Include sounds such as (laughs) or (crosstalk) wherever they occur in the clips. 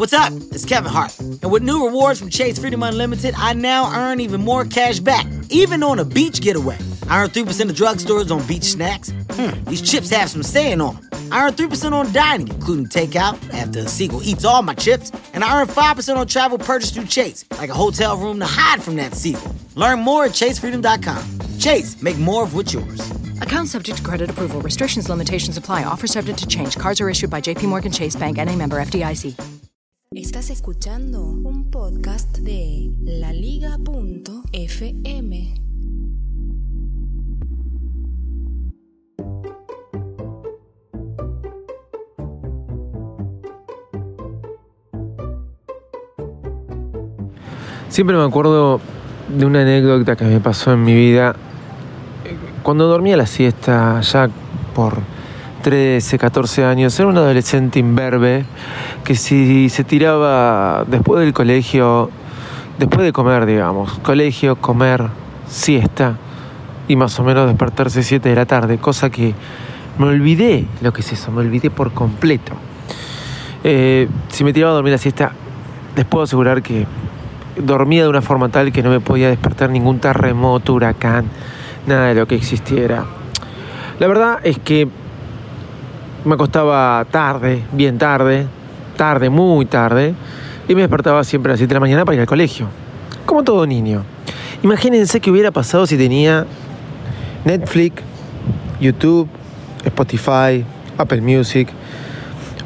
What's up? It's Kevin Hart. And with new rewards from Chase Freedom Unlimited, I now earn even more cash back, even on a beach getaway. I earn 3% of drugstores on beach snacks. Hmm, these chips have some saying on them. I earn 3% on dining, including takeout, after a eats all my chips. And I earn 5% on travel purchased through Chase, like a hotel room to hide from that seagull. Learn more at chasefreedom.com. Chase, make more of what's yours. Account subject to credit approval. Restrictions, limitations apply. Offer subject to change. Cards are issued by JPMorgan Chase Bank and a member FDIC. Estás escuchando un podcast de laliga.fm. Siempre me acuerdo de una anécdota que me pasó en mi vida. Cuando dormía la siesta, ya por 13, 14 años, era un adolescente imberbe que si se tiraba después del colegio, después de comer, digamos, colegio, comer, siesta y más o menos despertarse 7 de la tarde, cosa que me olvidé lo que es eso, me olvidé por completo. Eh, si me tiraba a dormir la siesta, les puedo asegurar que dormía de una forma tal que no me podía despertar ningún terremoto, huracán, nada de lo que existiera. La verdad es que me acostaba tarde, bien tarde, tarde, muy tarde, y me despertaba siempre a las 7 de la mañana para ir al colegio, como todo niño. Imagínense qué hubiera pasado si tenía Netflix, YouTube, Spotify, Apple Music,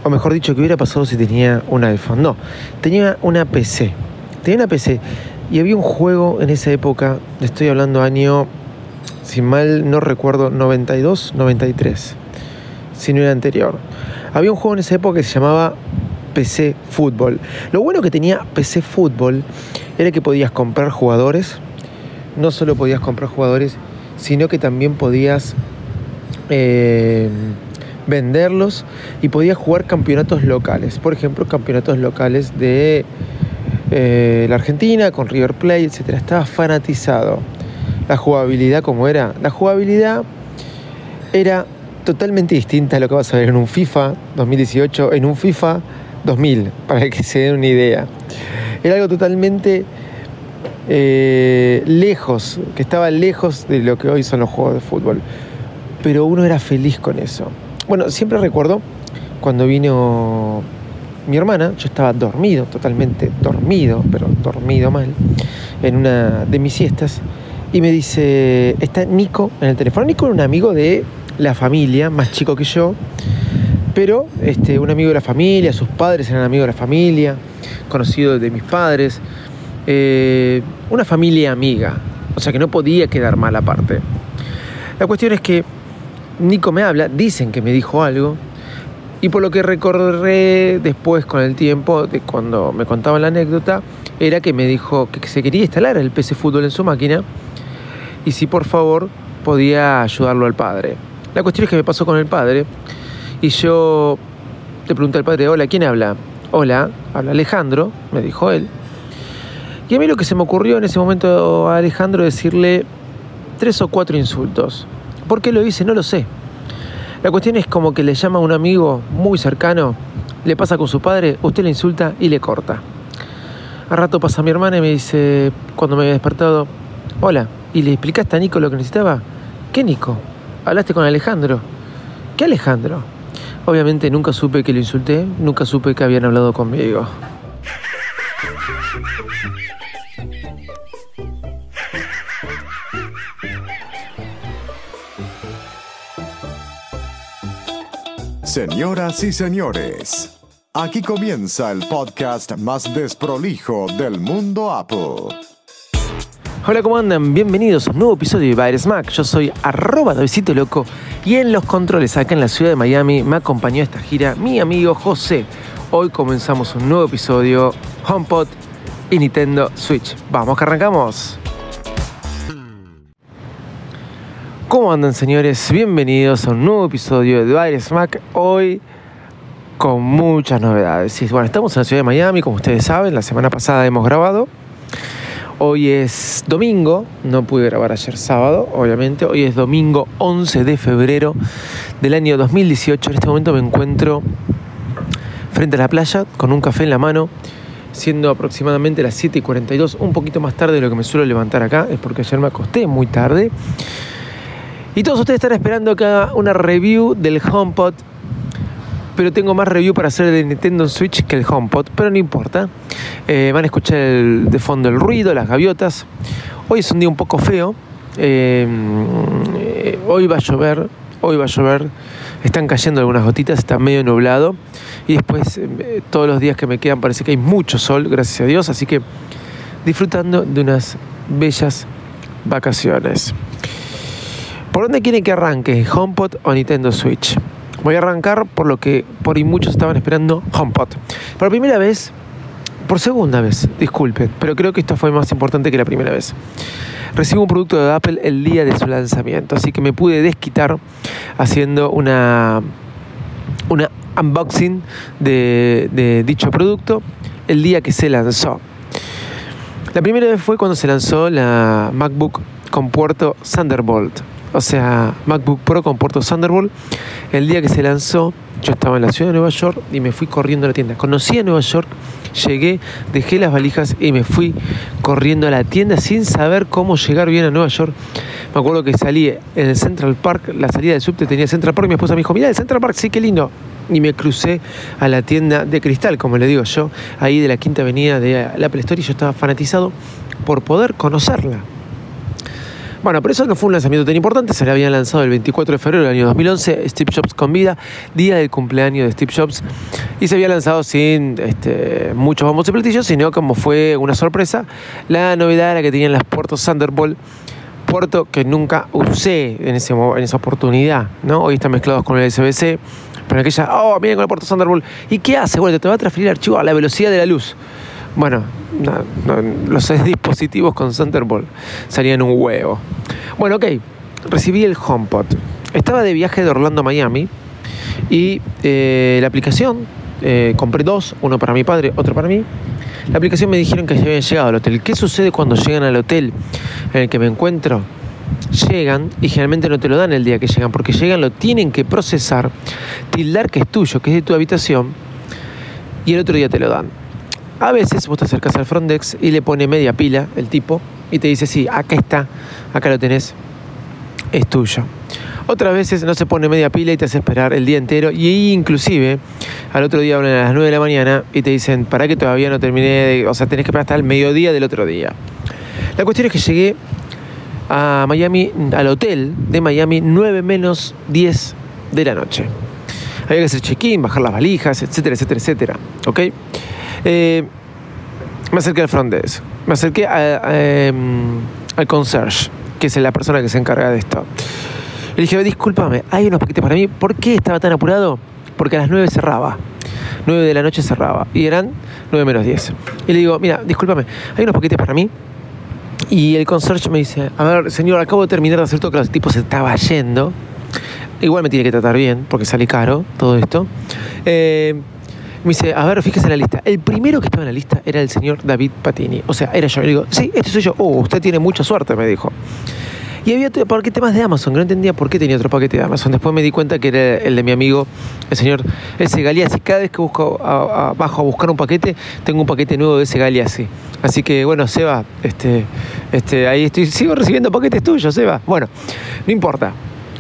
o mejor dicho, qué hubiera pasado si tenía un iPhone. No, tenía una PC tenía una PC y había un juego en esa época, estoy hablando año, si mal no recuerdo, 92, 93, si no era anterior. Había un juego en esa época que se llamaba PC Fútbol. Lo bueno que tenía PC Fútbol era que podías comprar jugadores, no solo podías comprar jugadores, sino que también podías eh, venderlos y podías jugar campeonatos locales. Por ejemplo, campeonatos locales de eh, la Argentina con River Plate, etcétera. Estaba fanatizado. La jugabilidad, como era? La jugabilidad era totalmente distinta a lo que vas a ver en un FIFA 2018, en un FIFA 2000, para que se den una idea. Era algo totalmente eh, lejos, que estaba lejos de lo que hoy son los juegos de fútbol. Pero uno era feliz con eso. Bueno, siempre recuerdo cuando vino mi hermana, yo estaba dormido, totalmente dormido, pero dormido mal, en una de mis siestas, y me dice, está Nico en el teléfono. Nico era un amigo de la familia, más chico que yo, pero este, un amigo de la familia, sus padres eran amigos de la familia, conocido de mis padres, eh, una familia amiga, o sea que no podía quedar mal aparte. La cuestión es que Nico me habla, dicen que me dijo algo, y por lo que recorré después con el tiempo, de cuando me contaban la anécdota, era que me dijo que se quería instalar el PC Fútbol en su máquina y si por favor podía ayudarlo al padre. La cuestión es que me pasó con el padre y yo le pregunté al padre, hola, ¿quién habla? Hola, habla Alejandro, me dijo él. Y a mí lo que se me ocurrió en ese momento a Alejandro decirle tres o cuatro insultos. ¿Por qué lo hice? No lo sé. La cuestión es como que le llama a un amigo muy cercano, le pasa con su padre, usted le insulta y le corta. A rato pasa mi hermana y me dice, cuando me había despertado, hola, ¿y le explicaste a Nico lo que necesitaba? ¿Qué Nico? ¿Hablaste con Alejandro? ¿Qué Alejandro? Obviamente nunca supe que lo insulté, nunca supe que habían hablado conmigo. Señoras y señores, aquí comienza el podcast más desprolijo del mundo Apple. Hola, ¿cómo andan? Bienvenidos a un nuevo episodio de Virus Mac. Yo soy arroba Davidito Loco y en los controles acá en la ciudad de Miami me acompañó esta gira mi amigo José. Hoy comenzamos un nuevo episodio HomePod y Nintendo Switch. Vamos que arrancamos. ¿Cómo andan señores? Bienvenidos a un nuevo episodio de Virus Mac. Hoy con muchas novedades. Bueno, estamos en la ciudad de Miami, como ustedes saben, la semana pasada hemos grabado. Hoy es domingo, no pude grabar ayer sábado, obviamente. Hoy es domingo 11 de febrero del año 2018. En este momento me encuentro frente a la playa, con un café en la mano, siendo aproximadamente las 7 y 42, un poquito más tarde de lo que me suelo levantar acá, es porque ayer me acosté muy tarde. Y todos ustedes están esperando haga una review del HomePod, pero tengo más review para hacer del Nintendo Switch que el HomePod, pero no importa. Eh, van a escuchar de fondo el ruido, las gaviotas. Hoy es un día un poco feo. Eh, eh, hoy va a llover, hoy va a llover. Están cayendo algunas gotitas, está medio nublado. Y después, eh, todos los días que me quedan, parece que hay mucho sol, gracias a Dios. Así que disfrutando de unas bellas vacaciones. ¿Por dónde quieren que arranque? ¿HomePod o Nintendo Switch? Voy a arrancar por lo que por ahí muchos estaban esperando HomePod. Por primera vez, por segunda vez, disculpen, pero creo que esto fue más importante que la primera vez. Recibo un producto de Apple el día de su lanzamiento, así que me pude desquitar haciendo una, una unboxing de, de dicho producto el día que se lanzó. La primera vez fue cuando se lanzó la MacBook con puerto Thunderbolt. O sea, MacBook Pro con puerto Thunderbolt. El día que se lanzó, yo estaba en la ciudad de Nueva York y me fui corriendo a la tienda. Conocí a Nueva York, llegué, dejé las valijas y me fui corriendo a la tienda sin saber cómo llegar bien a Nueva York. Me acuerdo que salí en el Central Park, la salida del subte tenía Central Park y mi esposa me dijo, mira el Central Park, sí, qué lindo. Y me crucé a la tienda de cristal, como le digo yo, ahí de la quinta avenida de la Apple Store y yo estaba fanatizado por poder conocerla. Bueno, pero eso no fue un lanzamiento tan importante, se le había lanzado el 24 de febrero del año 2011, Steve Jobs con vida, día del cumpleaños de Steve Jobs, y se había lanzado sin este, muchos bombos y platillos, sino como fue una sorpresa, la novedad era que tenían las puertos Thunderbolt, puerto que nunca usé en, esa oportunidad, ¿no? Hoy están mezclados con el SBC, pero aquella, oh, miren con el puerto Thunderbolt, ¿y qué hace? Bueno, te va a transferir el archivo a la velocidad de la luz. Bueno, no- no, los dispositivos con Thunderbolt salían un huevo. Bueno, ok, recibí el HomePod. Estaba de viaje de Orlando a Miami y eh, la aplicación, eh, compré dos, uno para mi padre, otro para mí. La aplicación me dijeron que ya habían llegado al hotel. ¿Qué sucede cuando llegan al hotel en el que me encuentro? Llegan y generalmente no te lo dan el día que llegan, porque llegan, lo tienen que procesar, tildar que es tuyo, que es de tu habitación, y el otro día te lo dan. A veces vos te acercas al front desk y le pone media pila el tipo y te dice, sí, acá está, acá lo tenés, es tuyo. Otras veces no se pone media pila y te hace esperar el día entero y inclusive al otro día hablan a las 9 de la mañana y te dicen, para que todavía no terminé, de-". o sea, tenés que esperar hasta el mediodía del otro día. La cuestión es que llegué a Miami, al hotel de Miami, 9 menos 10 de la noche. Había que hacer check-in, bajar las valijas, etcétera, etcétera, etcétera. ¿Ok? Eh, me acerqué al front desk. Me acerqué em, al concierge, que es la persona que se encarga de esto. Le dije, discúlpame, hay unos paquetes para mí. ¿Por qué estaba tan apurado? Porque a las 9 cerraba. 9 de la noche cerraba. Y eran 9 menos 10. Y le digo, mira, discúlpame, hay unos paquetes para mí. Y el concierge me dice, a ver, señor, acabo de terminar de hacer todo, que el tipo se estaba yendo. Igual me tiene que tratar bien, porque sale caro todo esto. Eh, me dice, a ver, fíjese la lista. El primero que estaba en la lista era el señor David Patini. O sea, era yo. Le digo, sí, este soy yo. Oh, usted tiene mucha suerte, me dijo. Y había otro paquete más de Amazon, que no entendía por qué tenía otro paquete de Amazon. Después me di cuenta que era el de mi amigo, el señor ese Galeazzi. Cada vez que busco a- a- bajo a buscar un paquete, tengo un paquete nuevo de ese Galeazzi. Así que bueno, Seba, este, este, ahí estoy, sigo recibiendo paquetes tuyos, Seba. Bueno, no importa.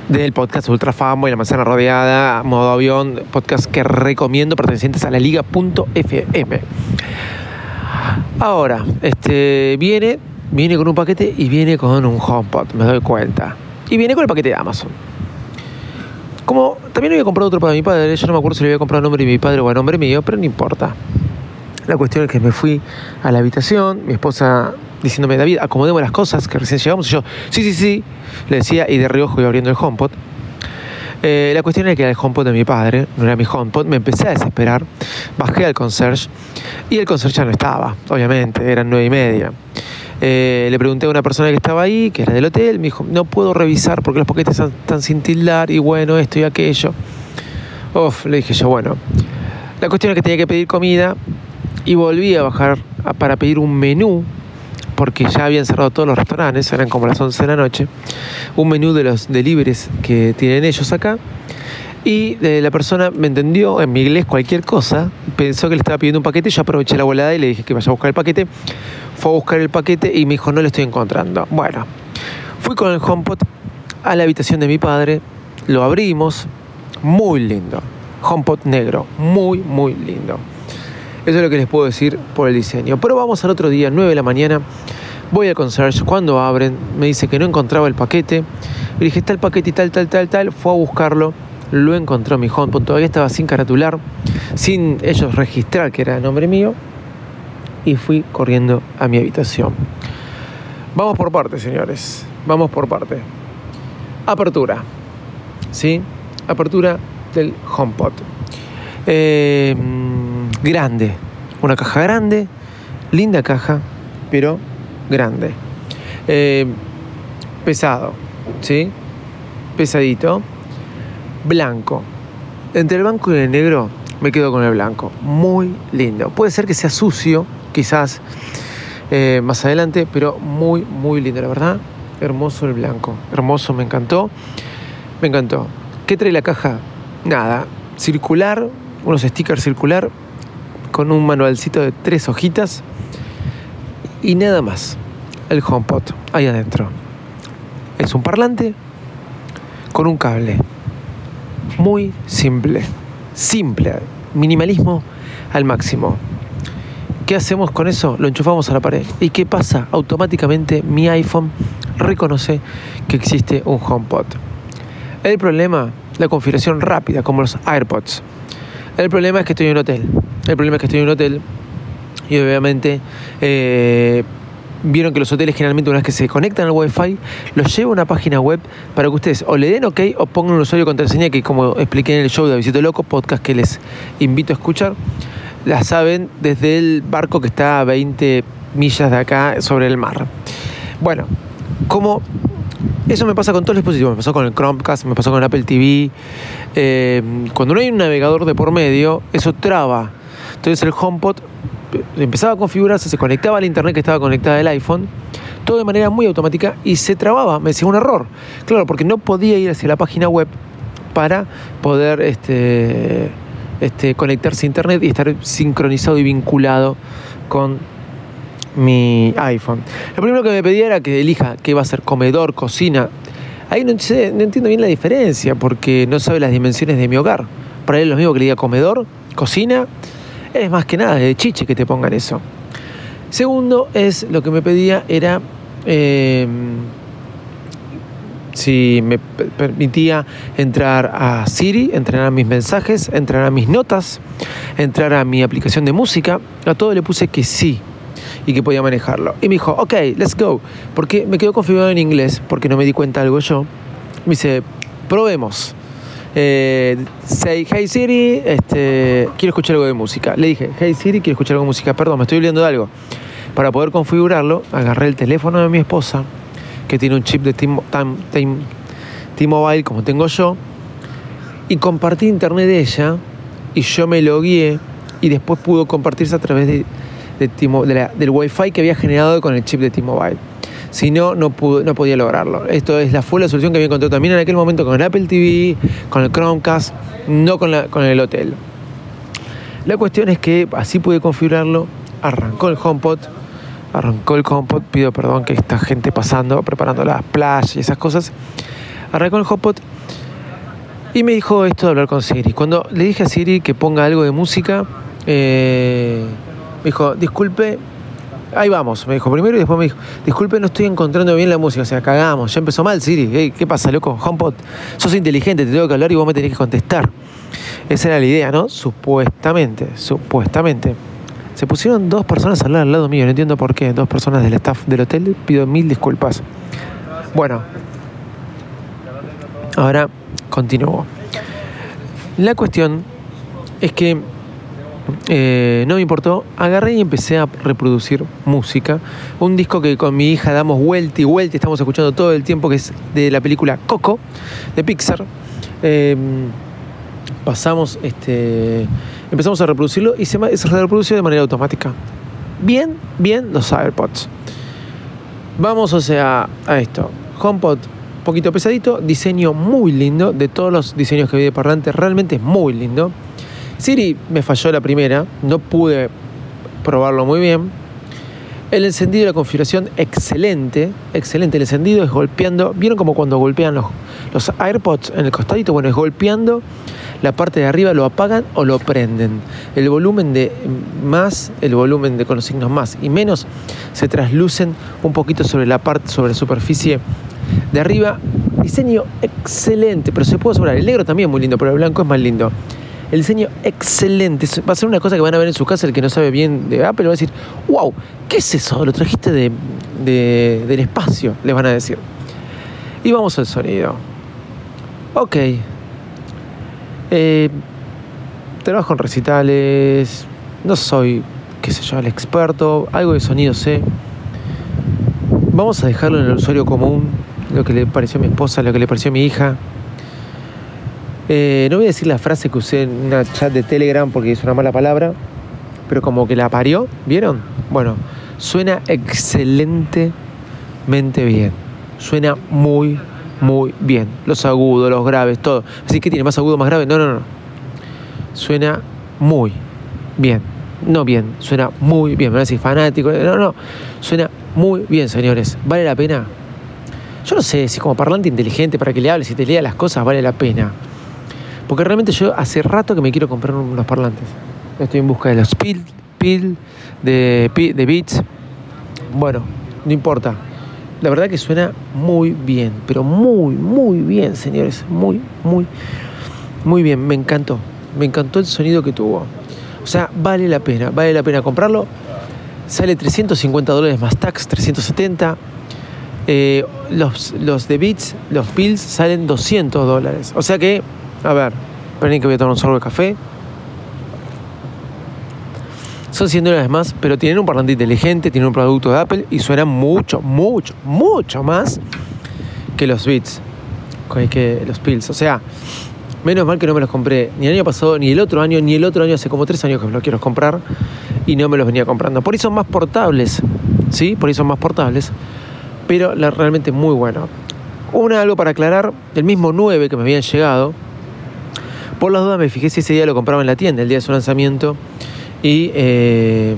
Del podcast Ultra Famo y la manzana rodeada, modo avión, podcast que recomiendo pertenecientes a la liga.fm. Ahora, este, viene, viene con un paquete y viene con un HomePod, me doy cuenta. Y viene con el paquete de Amazon. Como también había comprado otro para mi padre, yo no me acuerdo si le había comprado a nombre de mi padre o a nombre mío, pero no importa. La cuestión es que me fui a la habitación, mi esposa diciéndome, David, acomodemos las cosas, que recién llegamos, y yo, sí, sí, sí, le decía, y de reojo iba abriendo el HomePod. Eh, la cuestión era que era el HomePod de mi padre, no era mi HomePod, me empecé a desesperar, bajé al concierge, y el concierge ya no estaba, obviamente, eran nueve y media. Eh, le pregunté a una persona que estaba ahí, que era del hotel, me dijo, no puedo revisar porque los paquetes están, están sin tildar, y bueno, esto y aquello. Uf, le dije yo, bueno, la cuestión es que tenía que pedir comida, y volví a bajar para pedir un menú, porque ya habían cerrado todos los restaurantes, eran como las 11 de la noche, un menú de los deliveries que tienen ellos acá. Y eh, la persona me entendió en mi inglés cualquier cosa, pensó que le estaba pidiendo un paquete, yo aproveché la volada y le dije que vaya a buscar el paquete. Fue a buscar el paquete y me dijo, no lo estoy encontrando. Bueno, fui con el HomePod a la habitación de mi padre, lo abrimos, muy lindo. HomePod negro, muy, muy lindo. Eso es lo que les puedo decir por el diseño. Pero vamos al otro día, 9 de la mañana. Voy al concierge, cuando abren, me dice que no encontraba el paquete. Le dije, está el paquete y tal, tal, tal, tal. Fue a buscarlo, lo encontró mi HomePod. Todavía estaba sin caratular, sin ellos registrar que era el nombre mío. Y fui corriendo a mi habitación. Vamos por partes, señores. Vamos por parte. Apertura. ¿Sí? Apertura del HomePod. Eh, grande. Una caja grande, linda caja, pero grande. Eh, pesado, ¿sí? Pesadito. Blanco. Entre el blanco y el negro me quedo con el blanco. Muy lindo. Puede ser que sea sucio, quizás eh, más adelante, pero muy, muy lindo, la verdad. Hermoso el blanco. Hermoso, me encantó. Me encantó. ¿Qué trae la caja? Nada. Circular, unos stickers circular con un manualcito de tres hojitas y nada más. El HomePod ahí adentro. Es un parlante con un cable. Muy simple. Simple. Minimalismo al máximo. ¿Qué hacemos con eso? Lo enchufamos a la pared. ¿Y qué pasa? Automáticamente mi iPhone reconoce que existe un HomePod. El problema, la configuración rápida, como los AirPods. El problema es que estoy en un hotel. El problema es que estoy en un hotel y obviamente eh, vieron que los hoteles generalmente una vez que se conectan al Wi-Fi, los lleva a una página web para que ustedes o le den OK o pongan un usuario contraseña que como expliqué en el show de Visito Loco, podcast que les invito a escuchar, la saben desde el barco que está a 20 millas de acá sobre el mar. Bueno, como eso me pasa con todos los dispositivos, me pasó con el Chromecast, me pasó con el Apple TV. Eh, cuando no hay un navegador de por medio, eso traba. Entonces el HomePod empezaba a configurarse, se conectaba al internet que estaba conectada del iPhone, todo de manera muy automática y se trababa, me decía un error. Claro, porque no podía ir hacia la página web para poder este, este, conectarse a internet y estar sincronizado y vinculado con mi iPhone. Lo primero que me pedía era que elija qué va a ser comedor, cocina. Ahí no, entiendo bien la diferencia porque no sabe las dimensiones de mi hogar. Para él es lo mismo que le diga comedor, cocina. Es más que nada de chiche que te pongan eso. Segundo es lo que me pedía era eh, si me permitía entrar a Siri, entrar a mis mensajes, entrar a mis notas, entrar a mi aplicación de música. A todo le puse que sí y que podía manejarlo. Y me dijo, ok, let's go. Porque me quedó configurado en inglés, porque no me di cuenta algo yo. Me dice, probemos. Eh, say, hey Siri, este, quiero escuchar algo de música. Le dije, hey Siri, quiero escuchar algo de música. Perdón, me estoy olvidando de algo. Para poder configurarlo, agarré el teléfono de mi esposa, que tiene un chip de T-Mobile como tengo yo, y compartí internet de ella, y yo me logué, y después pudo compartirse a través de de de del Wi-Fi que había generado con el chip de T-Mobile. Si no, no, no podía lograrlo. Esto es la, fue la solución que había encontrado también en aquel momento con el Apple TV, con el Chromecast, no con, con el hotel. La cuestión es que así pude configurarlo, arrancó el HomePod, arrancó el HomePod, pido perdón que esta gente pasando, preparando las playas y esas cosas, arrancó el HomePod y me dijo esto de hablar con Siri. Cuando le dije a Siri que ponga algo de música, eh, me dijo, disculpe, ahí vamos, me dijo primero y después me dijo, disculpe, no estoy encontrando bien la música, o sea, cagamos, ya empezó mal Siri, ¿qué pasa, loco? HomePod, sos inteligente, te tengo que hablar y vos me tenés que contestar. Esa era la idea, ¿no? Supuestamente, supuestamente. Se pusieron dos personas al lado, al lado mío, no entiendo por qué, dos personas del staff del hotel, pido mil disculpas. Bueno, ahora continúo. La cuestión es que eh, no me importó, agarré y empecé a reproducir música. Un disco que con mi hija damos vuelta y vuelta, estamos escuchando todo el tiempo, que es de la película Coco, de Pixar. Em, pasamos, este, empezamos a reproducirlo y se, se reprodució de manera automática. Bien, bien los AirPods. Vamos, o sea, a esto. HomePod poquito pesadito, diseño muy lindo, de todos los diseños que vi de parlante, realmente es muy lindo. Siri me falló la primera, no pude probarlo muy bien. El encendido y la configuración, excelente, excelente. El encendido es golpeando, ¿vieron como cuando golpean los, los AirPods en el costadito? Bueno, es golpeando la parte de arriba, lo apagan o lo prenden. El volumen de más, el volumen de con los signos más y menos se traslucen un poquito sobre la parte, sobre la superficie de arriba. Diseño excelente, pero se puede asegurar. El negro también es muy lindo, pero el blanco es más lindo. El diseño excelente. Va a ser una cosa que van a ver en su casa el que no sabe bien de Apple. Va a decir, wow, ¿qué es eso? Lo trajiste de, de- del espacio, les van a decir. Y vamos al sonido. Ok. Eh, trabajo en recitales. No soy, qué sé yo, el experto. Algo de sonido sé. Vamos a dejarlo en el usuario común. Lo que le pareció a mi esposa, lo que le pareció a mi hija. Eh, no voy a decir la frase que usé en una chat de Telegram porque es una mala palabra, pero como que la parió, ¿vieron? Bueno, suena excelentemente bien. Suena muy, muy bien. Los agudos, los graves, todo. Así que tiene más agudo, más grave. No, no, no. Suena muy bien. No bien, suena muy bien. Me van a decir fanático. No, no. Suena muy bien, señores. ¿Vale la pena? Yo no sé si como parlante inteligente para que le hables y te lea las cosas vale la pena. Porque realmente yo hace rato que me quiero comprar unos parlantes. Estoy en busca de los PIL, PIL, de, de Beats. Bueno, no importa. La verdad que suena muy bien, pero muy, muy bien, señores. Muy, muy, muy bien. Me encantó. Me encantó el sonido que tuvo. O sea, vale la pena, vale la pena comprarlo. Sale 350 dólares más tax, 370. Eh, los, los de Beats, los Pills, salen 200 dólares. O sea que, a ver, esperen que voy a tomar un sorbo de café. Son 100 dólares más, pero tienen un parlante inteligente, tienen un producto de Apple y suenan mucho, mucho, mucho más que los Beats, que- los Pills. O sea, menos mal que no me los compré ni el año pasado, ni el otro año, ni el otro año, hace como tres años que me los quiero comprar y no me los venía comprando. Por ahí son más portables, ¿sí? Por ahí son más portables, pero realmente muy bueno. Una, algo para aclarar, el mismo 9 que me habían llegado, por las dudas me fijé si ese día lo compraba en la tienda, el día de su lanzamiento, y, eh,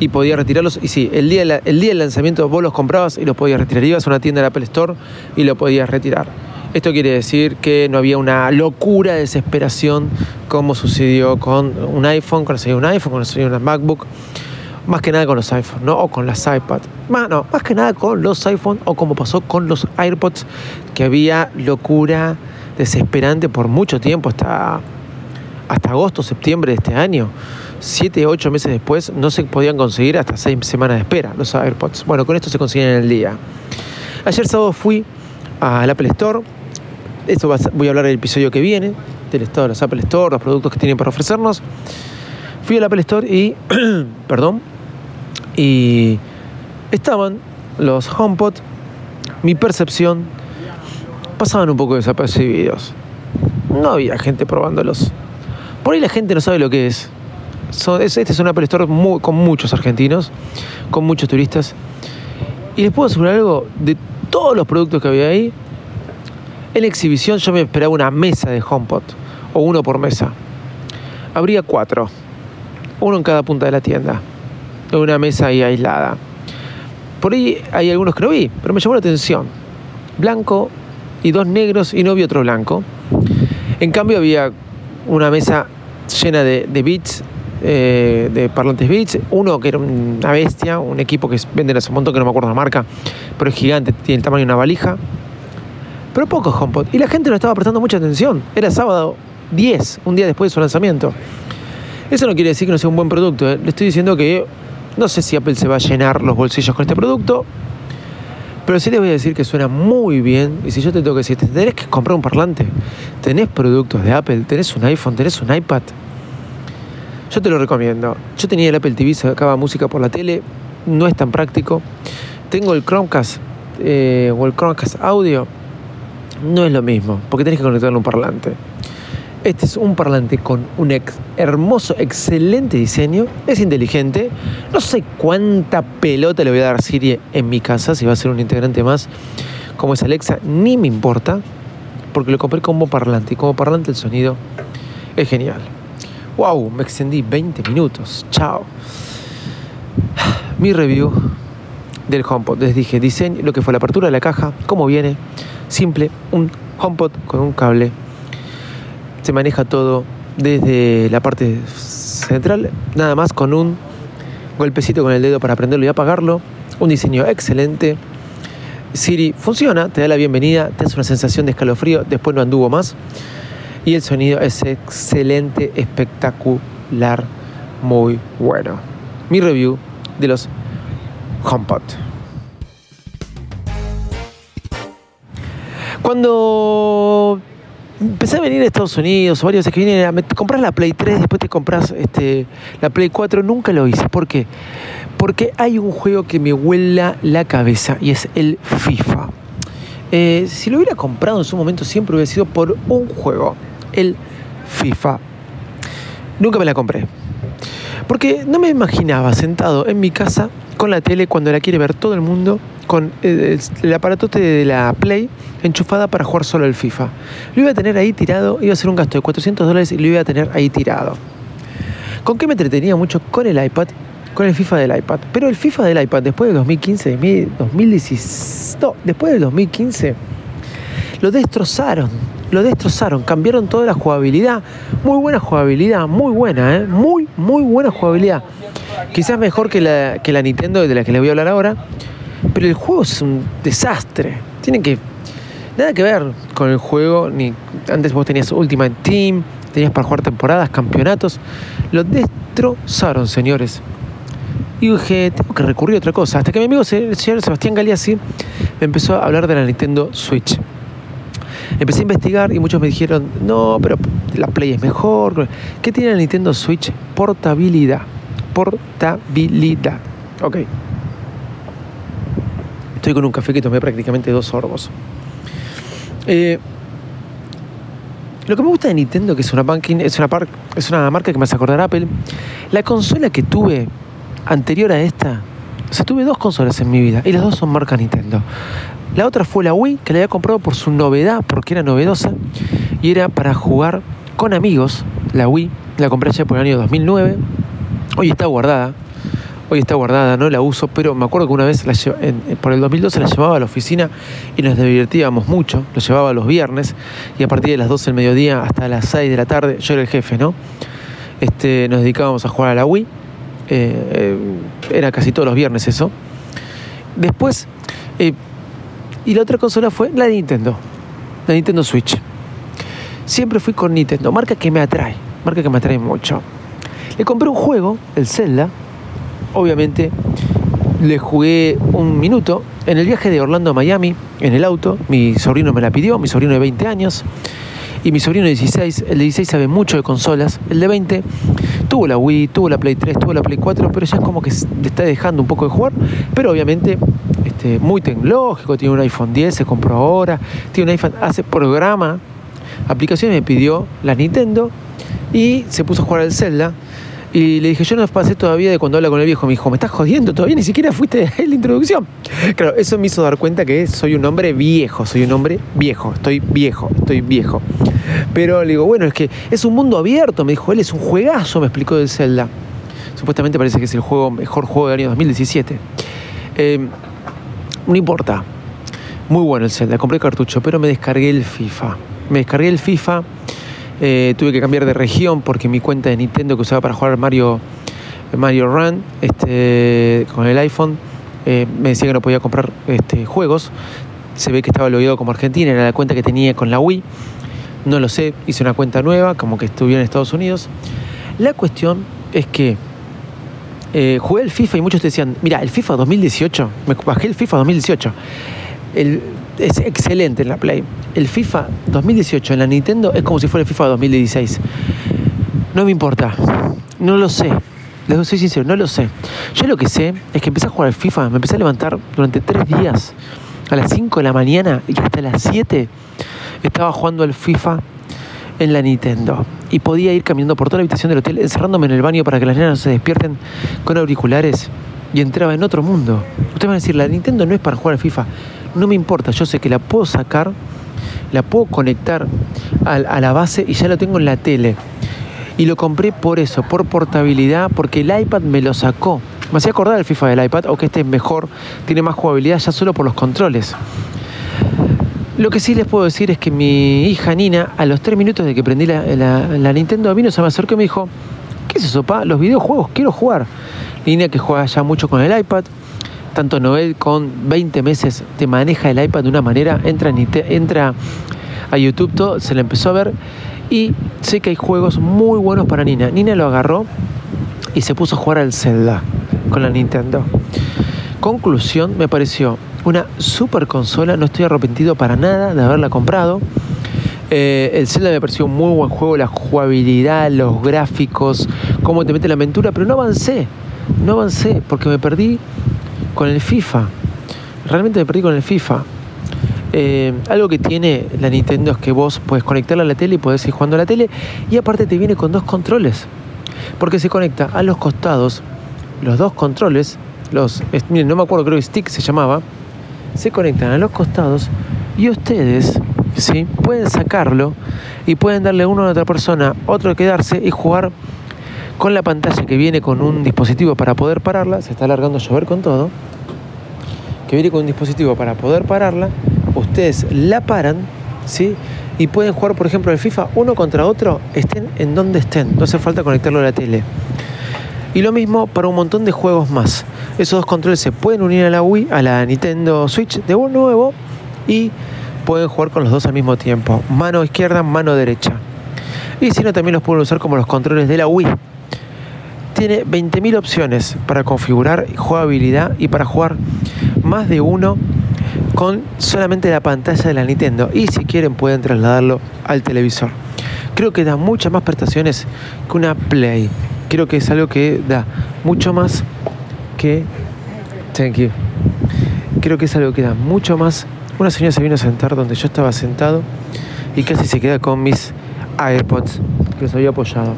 y podía retirarlos. Y sí, el día, de el día del lanzamiento vos los comprabas y los podías retirar. Ibas a una tienda del Apple Store y lo podías retirar. Esto quiere decir que no había una locura de desesperación como sucedió con un iPhone, cuando salió un iPhone, cuando salió una MacBook. Más que nada con los iPhones, ¿no? O con las iPad. Más, no, más que nada con los iPhones o como pasó con los AirPods, que había locura desesperante por mucho tiempo, hasta, hasta agosto, septiembre de este año. Siete, ocho meses después no se podían conseguir hasta seis semanas de espera los AirPods. Bueno, con esto se consiguen en el día. Ayer sábado fui al Apple Store. Esto voy a hablar del episodio que viene, del estado de los Apple Store, los productos que tienen para ofrecernos. Fui al Apple Store y, (clears throat) perdón, y estaban los HomePod. Mi percepción pasaban un poco desapercibidos. No había gente probándolos. Por ahí la gente no sabe lo que es. Este es un Apple Store con muchos argentinos, con muchos turistas. Y les puedo asegurar algo, de todos los productos que había ahí, en la exhibición yo me esperaba una mesa de HomePod, o uno por mesa. Habría cuatro, uno en cada punta de la tienda, en una mesa ahí aislada. Por ahí hay algunos que no vi, pero me llamó la atención. Blanco y dos negros y no vi otro blanco. En cambio había una mesa llena de, beats, eh, de parlantes beats. Uno que era una bestia, un equipo que venden hace un montón que no me acuerdo la marca, pero es gigante, tiene el tamaño de una valija. Pero poco HomePod. Y la gente no estaba prestando mucha atención. Era sábado 10, un día después de su lanzamiento. Eso no quiere decir que no sea un buen producto. ¿eh? Le estoy diciendo que no sé si Apple se va a llenar los bolsillos con este producto. Pero sí les voy a decir que suena muy bien. Y si yo te tengo que decir, te tenés que comprar un parlante. Tenés productos de Apple, tenés un iPhone, tenés un iPad. Yo te lo recomiendo. Yo tenía el Apple TV, sacaba música por la tele. No es tan práctico. Tengo el Chromecast eh, o el Chromecast Audio. No es lo mismo, porque tenés que conectarle un parlante. Este es un parlante con un hermoso, excelente diseño. Es inteligente. No sé cuánta pelota le voy a dar Siri en mi casa, si va a ser un integrante más como es Alexa, ni me importa, porque lo compré como parlante y como parlante el sonido es genial. ¡Wow! Me extendí 20 minutos. ¡Chao! Mi review del HomePod. Les dije diseño, lo que fue la apertura de la caja, cómo viene, simple, un HomePod con un cable. Se maneja todo desde la parte central, nada más con un golpecito con el dedo para prenderlo y apagarlo. Un diseño excelente. Siri funciona, te da la bienvenida, te hace una sensación de escalofrío, después no anduvo más. Y el sonido es excelente, espectacular, muy bueno. Mi review de los HomePod. Cuando empecé a venir a Estados Unidos, varios veces que vine, me compras la Play 3, después te compras este, la Play 4, nunca lo hice. ¿Por qué? Porque hay un juego que me huela la cabeza y es el FIFA. Eh, si lo hubiera comprado en su momento, siempre hubiera sido por un juego, el FIFA. Nunca me la compré. Porque no me imaginaba sentado en mi casa con la tele cuando la quiere ver todo el mundo, con el, el aparatote de la Play enchufada para jugar solo el FIFA. Lo iba a tener ahí tirado, iba a ser un gasto de 400 dólares y lo iba a tener ahí tirado. ¿Con qué me entretenía mucho? Con el iPad, con el FIFA del iPad. Pero el FIFA del iPad después del 2015, 2016, no, después del 2015, lo destrozaron. Lo destrozaron, cambiaron toda la jugabilidad. Muy buena jugabilidad, muy buena, ¿eh? Muy, muy buena jugabilidad. Quizás mejor que la, que la Nintendo de la que les voy a hablar ahora. Pero el juego es un desastre. Tienen que. Nada que ver con el juego. Ni, antes vos tenías Ultimate Team, tenías para jugar temporadas, campeonatos. Lo destrozaron, señores. Y dije, tengo que recurrir a otra cosa. Hasta que mi amigo, el señor Sebastián Galeazzi, me empezó a hablar de la Nintendo Switch. Empecé a investigar y muchos me dijeron, no, pero la Play es mejor. ¿Qué tiene la Nintendo Switch? Portabilidad. Portabilidad. Ok. Estoy con un café que tomé prácticamente dos sorbos. Eh, lo que me gusta de Nintendo, que es una, banking, es, una par, es una marca que me hace acordar Apple, la consola que tuve anterior a esta, o sea, tuve dos consolas en mi vida y las dos son marca Nintendo. La otra fue la Wii, que la había comprado por su novedad, porque era novedosa, y era para jugar con amigos. La Wii la compré ya por el año 2009. Hoy está guardada. Hoy está guardada, no la uso, pero me acuerdo que una vez por el 2012 la llevaba a la oficina y nos divertíamos mucho. Lo llevaba los viernes y a partir de las 12 del mediodía hasta las 6 de la tarde, yo era el jefe, ¿no? Este, nos dedicábamos a jugar a la Wii. Eh, eh, era casi todos los viernes eso. Después, eh, y la otra consola fue la Nintendo, la Nintendo Switch. Siempre fui con Nintendo, marca que me atrae, marca que me atrae mucho. Le compré un juego, el Zelda. Obviamente le jugué un minuto en el viaje de Orlando a Miami, en el auto. Mi sobrino me la pidió, mi sobrino de 20 años. Y mi sobrino de 16, el de 16 sabe mucho de consolas. El de 20 tuvo la Wii, tuvo la Play 3, tuvo la Play 4, pero ya es como que le está dejando un poco de jugar. Pero obviamente este, muy tecnológico, tiene un iPhone 10, se compró ahora, tiene un iPhone, hace programa, aplicaciones, me pidió la Nintendo y se puso a jugar al Zelda. Y le dije, yo no pasé todavía de cuando habla con el viejo. Me dijo, me estás jodiendo, todavía ni siquiera fuiste (laughs) en la introducción. Claro, eso me hizo dar cuenta que soy un hombre viejo, soy un hombre viejo, estoy viejo, estoy viejo. Pero le digo, bueno, es que es un mundo abierto, me dijo, él es un juegazo, me explicó del Zelda. Supuestamente parece que es el juego, mejor juego del año 2017. Eh, no importa. Muy bueno el Zelda, compré cartucho, pero me descargué el FIFA. Me descargué el FIFA, eh, tuve que cambiar de región porque mi cuenta de Nintendo que usaba para jugar Mario, Mario Run este, con el iPhone eh, me decía que no podía comprar este, juegos. Se ve que estaba logueado como Argentina, era la cuenta que tenía con la Wii. No lo sé, hice una cuenta nueva, como que estuve en Estados Unidos. La cuestión es que eh, jugué el FIFA y muchos decían, mira, el FIFA 2018, me bajé el FIFA 2018. El, es excelente en la Play. El FIFA 2018 en la Nintendo es como si fuera el FIFA 2016. No me importa, no lo sé. Les soy sincero, no lo sé. Yo lo que sé es que empecé a jugar al FIFA, me empecé a levantar durante tres días, a las 5 de la mañana y hasta las 7 estaba jugando al FIFA en la Nintendo. Y podía ir caminando por toda la habitación del hotel, encerrándome en el baño para que las nenas no se despierten con auriculares. Y entraba en otro mundo. Ustedes van a decir, la Nintendo no es para jugar al FIFA. No me importa, yo sé que la puedo sacar, la puedo conectar a, la base y ya lo tengo en la tele. Y lo compré por eso, por portabilidad, porque el iPad me lo sacó. Me hacía acordar el FIFA del iPad, o este es mejor, tiene más jugabilidad ya solo por los controles. Lo que sí les puedo decir es que mi hija Nina, a los tres minutos de que prendí la, la, la Nintendo, vino, se me acercó y me dijo, ¿qué es eso, pa? Los videojuegos, quiero jugar. Nina que juega ya mucho con el iPad, tanto Noel con 20 meses te maneja el iPad de una manera, entra, en, entra a YouTube, todo, se le empezó a ver y sé que hay juegos muy buenos para Nina. Nina lo agarró y se puso a jugar al Zelda con la Nintendo. Conclusión, me pareció una super consola, no estoy arrepentido para nada de haberla comprado. Eh, el Zelda me pareció un muy buen juego, la jugabilidad, los gráficos, cómo te mete la aventura, pero no avancé, no avancé porque me perdí con el FIFA. Realmente me perdí con el FIFA. Eh, algo que tiene la Nintendo es que vos puedes conectarla a la tele y podés ir jugando a la tele y aparte te viene con dos controles. Porque se conecta a los costados, los dos controles, los, miren, no me acuerdo, creo que stick se llamaba, se conectan a los costados y ustedes ¿sí? pueden sacarlo y pueden darle uno a otra persona, otro quedarse y jugar con la pantalla que viene con un dispositivo para poder pararla, se está alargando a llover con todo, que viene con un dispositivo para poder pararla, ustedes la paran, ¿sí? Y pueden jugar, por ejemplo, el FIFA uno contra otro, estén en donde estén, no hace falta conectarlo a la tele. Y lo mismo para un montón de juegos más. Esos dos controles se pueden unir a la Wii, a la Nintendo Switch de nuevo y pueden jugar con los dos al mismo tiempo. Mano izquierda, mano derecha. Y si no, también los pueden usar como los controles de la Wii. Tiene 20.000 opciones para configurar jugabilidad y para jugar más de uno con solamente la pantalla de la Nintendo. Y si quieren pueden trasladarlo al televisor. Creo que da muchas más prestaciones que una Play creo que es algo que da mucho más que. Thank you. Creo que es algo que da mucho más. Una señora se vino a sentar donde yo estaba sentado y casi se queda con mis AirPods que los había apoyado.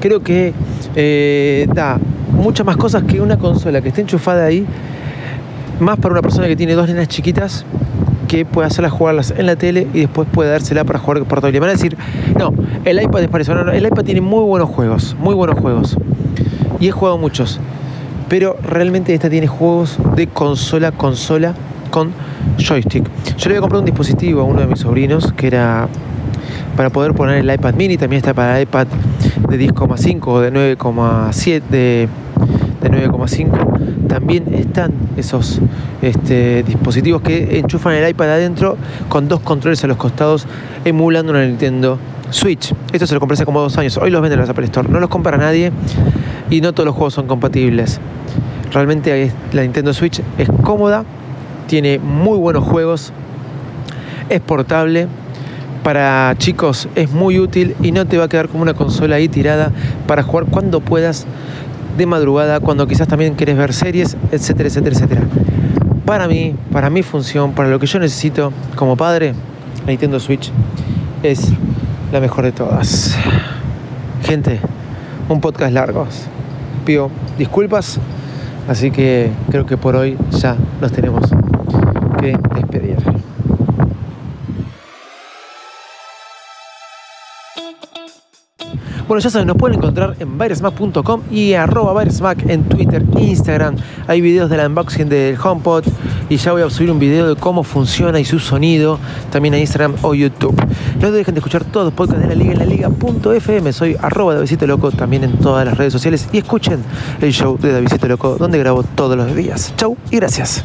Creo que eh, da muchas más cosas que una consola que esté enchufada ahí, más para una persona que tiene dos nenas chiquitas que puede hacerlas jugarlas en la tele y después puede dársela para jugar portable. Van a decir, no, el iPad es parecido. el iPad tiene muy buenos juegos, muy buenos juegos. Y he jugado muchos. Pero realmente esta tiene juegos de consola, consola con joystick. Yo le voy a comprar un dispositivo a uno de mis sobrinos que era para poder poner el iPad mini. También está para iPad de 10,5 o de 9,7 de, de 9,5 también están esos este, dispositivos que enchufan el iPad adentro con dos controles a los costados emulando una Nintendo Switch. Esto se lo compré hace como dos años. Hoy los venden en la Apple Store. No los compra nadie y no todos los juegos son compatibles. Realmente la Nintendo Switch es cómoda, tiene muy buenos juegos, es portable. Para chicos es muy útil y no te va a quedar como una consola ahí tirada para jugar cuando puedas de madrugada, cuando quizás también quieres ver series, etcétera, etcétera, etcétera. Para mí, para mi función, para lo que yo necesito como padre, Nintendo Switch es la mejor de todas. Gente, un podcast largo. Pido disculpas, así que creo que por hoy ya nos tenemos que Bueno, ya saben, nos pueden encontrar en virusmac.com y arroba virusmac en Twitter, Instagram. Hay videos del unboxing del HomePod y ya voy a subir un video de cómo funciona y su sonido también a Instagram o YouTube. No dejen de escuchar todos los podcasts de la liga en la liga.fm. Soy arroba Davidito Loco también en todas las redes sociales y escuchen el show de Davidito Loco donde grabo todos los días. Chau y gracias.